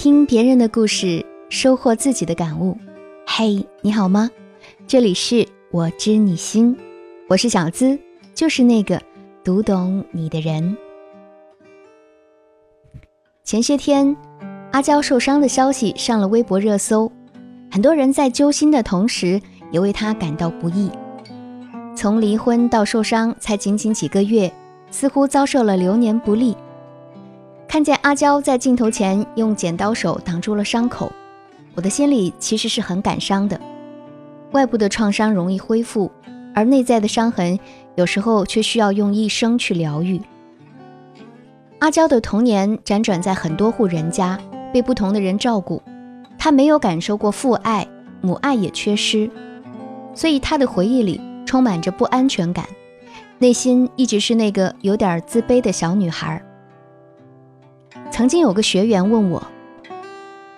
听别人的故事，收获自己的感悟。嘿，你好吗？这里是我知你心，我是小资，就是那个读懂你的人。前些天，阿娇受伤的消息上了微博热搜，很多人在揪心的同时，也为她感到不易。从离婚到受伤，才仅仅几个月，似乎遭受了流年不利。看见阿娇在镜头前用剪刀手挡住了伤口，我的心里其实是很感伤的。外部的创伤容易恢复，而内在的伤痕有时候却需要用一生去疗愈。阿娇的童年辗转在很多户人家，被不同的人照顾，她没有感受过父爱，母爱也缺失，所以她的回忆里充满着不安全感，内心一直是那个有点自卑的小女孩。曾经有个学员问我：“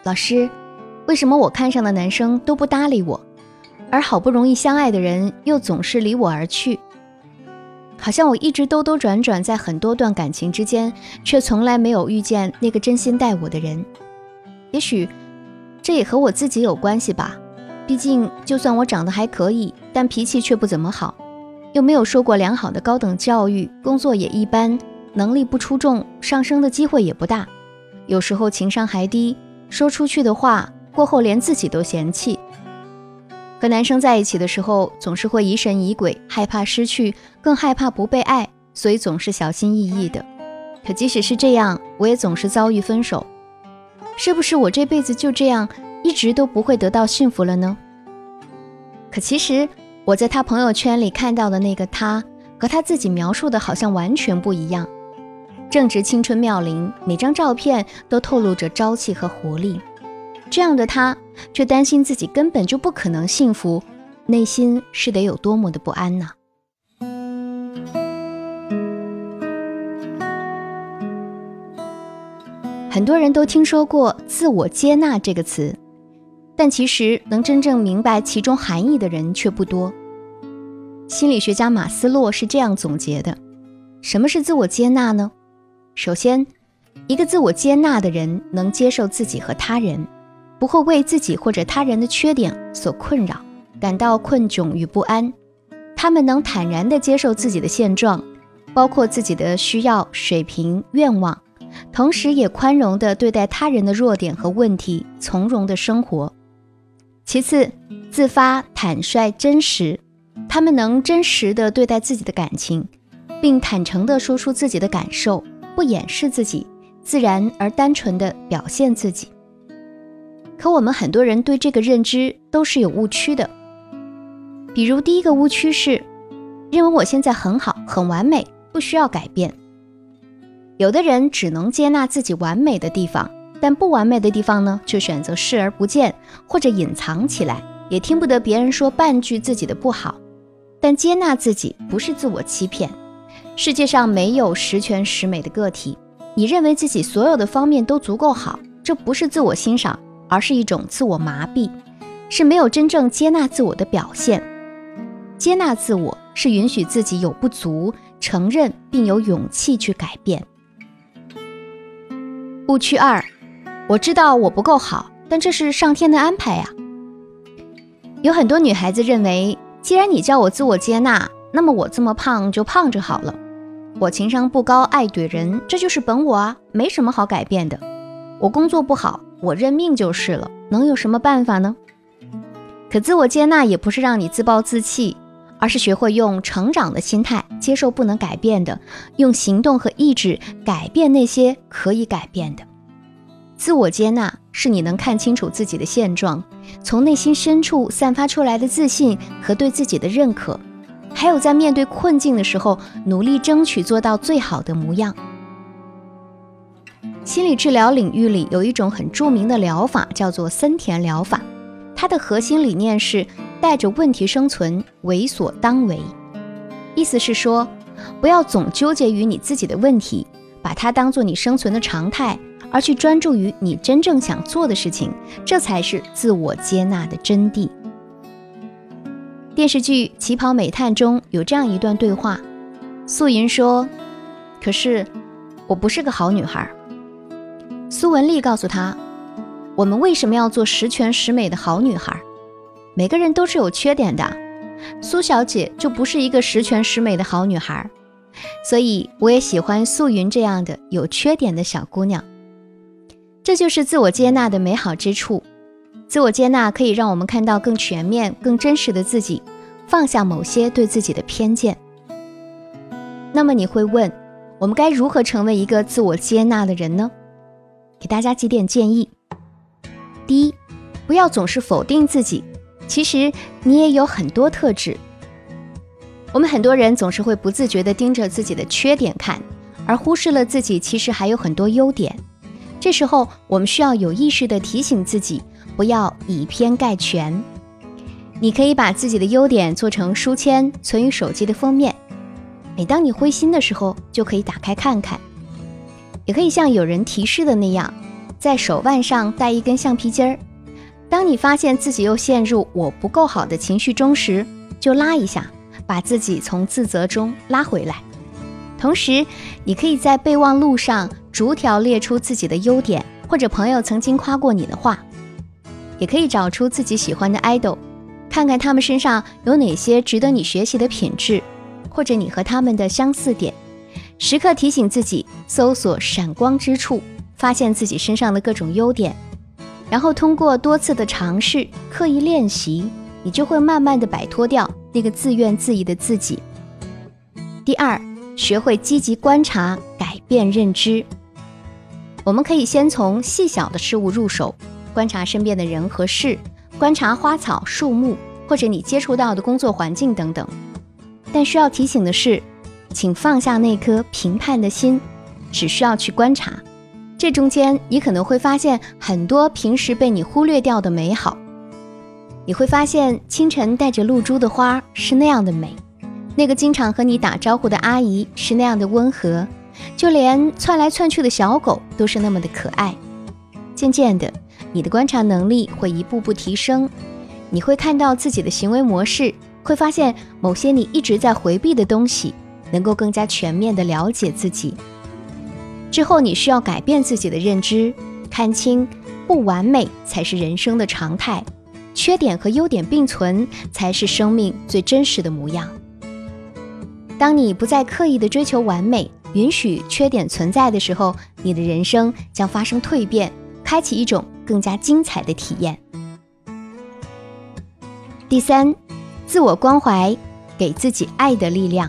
老师，为什么我看上的男生都不搭理我，而好不容易相爱的人又总是离我而去？好像我一直兜兜转转在很多段感情之间，却从来没有遇见那个真心待我的人。也许这也和我自己有关系吧。毕竟，就算我长得还可以，但脾气却不怎么好，又没有受过良好的高等教育，工作也一般。”能力不出众，上升的机会也不大，有时候情商还低，说出去的话过后连自己都嫌弃。和男生在一起的时候，总是会疑神疑鬼，害怕失去，更害怕不被爱，所以总是小心翼翼的。可即使是这样，我也总是遭遇分手。是不是我这辈子就这样一直都不会得到幸福了呢？可其实我在他朋友圈里看到的那个他，和他自己描述的好像完全不一样。正值青春妙龄，每张照片都透露着朝气和活力。这样的他，却担心自己根本就不可能幸福，内心是得有多么的不安呢？很多人都听说过“自我接纳”这个词，但其实能真正明白其中含义的人却不多。心理学家马斯洛是这样总结的：“什么是自我接纳呢？”首先，一个自我接纳的人能接受自己和他人，不会为自己或者他人的缺点所困扰，感到困窘与不安。他们能坦然地接受自己的现状，包括自己的需要、水平、愿望，同时也宽容地对待他人的弱点和问题，从容地生活。其次，自发、坦率、真实，他们能真实地对待自己的感情，并坦诚地说出自己的感受。不掩饰自己，自然而单纯的表现自己。可我们很多人对这个认知都是有误区的。比如第一个误区是，认为我现在很好，很完美，不需要改变。有的人只能接纳自己完美的地方，但不完美的地方呢，却选择视而不见或者隐藏起来，也听不得别人说半句自己的不好。但接纳自己不是自我欺骗。世界上没有十全十美的个体，你认为自己所有的方面都足够好，这不是自我欣赏，而是一种自我麻痹，是没有真正接纳自我的表现。接纳自我是允许自己有不足，承认并有勇气去改变。误区二，我知道我不够好，但这是上天的安排呀。有很多女孩子认为，既然你叫我自我接纳，那么我这么胖就胖着好了。我情商不高，爱怼人，这就是本我啊，没什么好改变的。我工作不好，我认命就是了，能有什么办法呢？可自我接纳也不是让你自暴自弃，而是学会用成长的心态接受不能改变的，用行动和意志改变那些可以改变的。自我接纳是你能看清楚自己的现状，从内心深处散发出来的自信和对自己的认可。还有在面对困境的时候，努力争取做到最好的模样。心理治疗领域里有一种很著名的疗法，叫做森田疗法。它的核心理念是带着问题生存，为所当为。意思是说，不要总纠结于你自己的问题，把它当做你生存的常态，而去专注于你真正想做的事情。这才是自我接纳的真谛。电视剧《旗袍美探》中有这样一段对话：素云说：“可是我不是个好女孩。”苏文丽告诉他：“我们为什么要做十全十美的好女孩？每个人都是有缺点的，苏小姐就不是一个十全十美的好女孩，所以我也喜欢素云这样的有缺点的小姑娘。这就是自我接纳的美好之处。自我接纳可以让我们看到更全面、更真实的自己，放下某些对自己的偏见。那么你会问，我们该如何成为一个自我接纳的人呢？给大家几点建议。第一，不要总是否定自己，其实你也有很多特质。我们很多人总是会不自觉地盯着自己的缺点看，而忽视了自己其实还有很多优点。这时候，我们需要有意识地提醒自己，不要以偏概全。你可以把自己的优点做成书签，存于手机的封面。每当你灰心的时候，就可以打开看看。也可以像有人提示的那样。在手腕上戴一根橡皮筋儿，当你发现自己又陷入我不够好的情绪中时，就拉一下，把自己从自责中拉回来。同时，你可以在备忘录上逐条列出自己的优点，或者朋友曾经夸过你的话。也可以找出自己喜欢的 idol，看看他们身上有哪些值得你学习的品质，或者你和他们的相似点，时刻提醒自己搜索闪光之处。发现自己身上的各种优点，然后通过多次的尝试、刻意练习，你就会慢慢的摆脱掉那个自怨自艾的自己。第二，学会积极观察，改变认知。我们可以先从细小的事物入手，观察身边的人和事，观察花草树木，或者你接触到的工作环境等等。但需要提醒的是，请放下那颗评判的心，只需要去观察。这中间，你可能会发现很多平时被你忽略掉的美好。你会发现，清晨带着露珠的花是那样的美，那个经常和你打招呼的阿姨是那样的温和，就连窜来窜去的小狗都是那么的可爱。渐渐的，你的观察能力会一步步提升，你会看到自己的行为模式，会发现某些你一直在回避的东西，能够更加全面的了解自己。之后，你需要改变自己的认知，看清不完美才是人生的常态，缺点和优点并存才是生命最真实的模样。当你不再刻意的追求完美，允许缺点存在的时候，你的人生将发生蜕变，开启一种更加精彩的体验。第三，自我关怀，给自己爱的力量。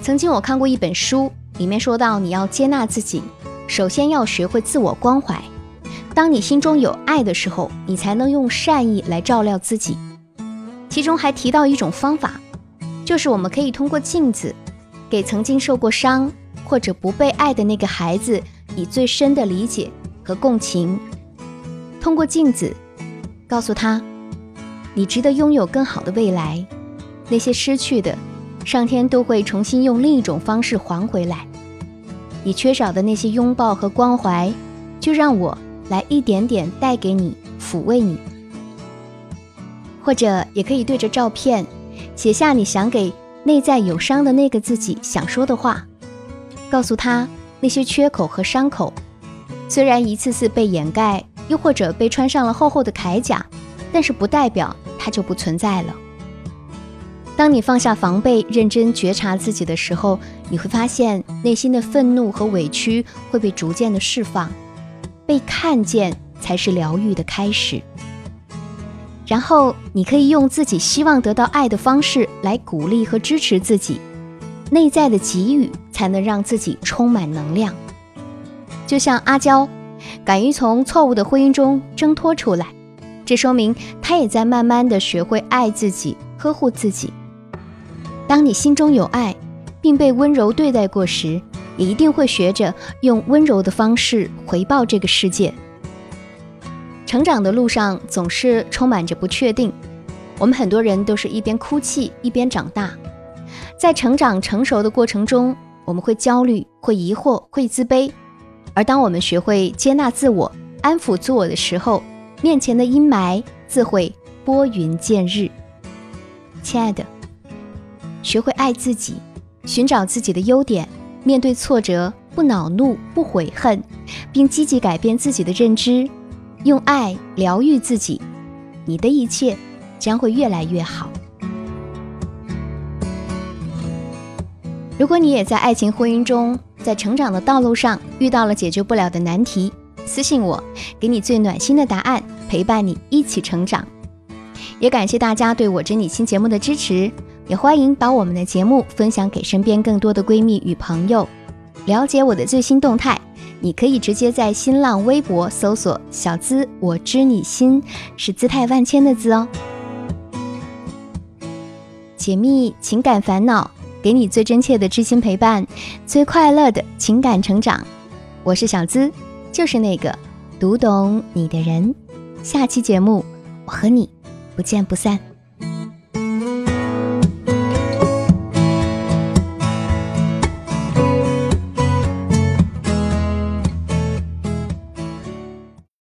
曾经我看过一本书。里面说到，你要接纳自己，首先要学会自我关怀。当你心中有爱的时候，你才能用善意来照料自己。其中还提到一种方法，就是我们可以通过镜子，给曾经受过伤或者不被爱的那个孩子以最深的理解和共情。通过镜子，告诉他，你值得拥有更好的未来。那些失去的。上天都会重新用另一种方式还回来。你缺少的那些拥抱和关怀，就让我来一点点带给你，抚慰你。或者也可以对着照片，写下你想给内在有伤的那个自己想说的话，告诉他那些缺口和伤口，虽然一次次被掩盖，又或者被穿上了厚厚的铠甲，但是不代表它就不存在了。当你放下防备，认真觉察自己的时候，你会发现内心的愤怒和委屈会被逐渐的释放，被看见才是疗愈的开始。然后你可以用自己希望得到爱的方式来鼓励和支持自己，内在的给予才能让自己充满能量。就像阿娇，敢于从错误的婚姻中挣脱出来，这说明她也在慢慢的学会爱自己，呵护自己。当你心中有爱，并被温柔对待过时，也一定会学着用温柔的方式回报这个世界。成长的路上总是充满着不确定，我们很多人都是一边哭泣一边长大。在成长成熟的过程中，我们会焦虑、会疑惑、会自卑，而当我们学会接纳自我、安抚自我的时候，面前的阴霾自会拨云见日。亲爱的。学会爱自己，寻找自己的优点，面对挫折不恼怒不悔恨，并积极改变自己的认知，用爱疗愈自己，你的一切将会越来越好。如果你也在爱情婚姻中，在成长的道路上遇到了解决不了的难题，私信我，给你最暖心的答案，陪伴你一起成长。也感谢大家对我真理心节目的支持，也欢迎把我们的节目分享给身边更多的闺蜜与朋友。了解我的最新动态，你可以直接在新浪微博搜索“小资我知你心”，是姿态万千的“资”哦。解密情感烦恼，给你最真切的知心陪伴，最快乐的情感成长。我是小资，就是那个读懂你的人。下期节目，我和你不见不散。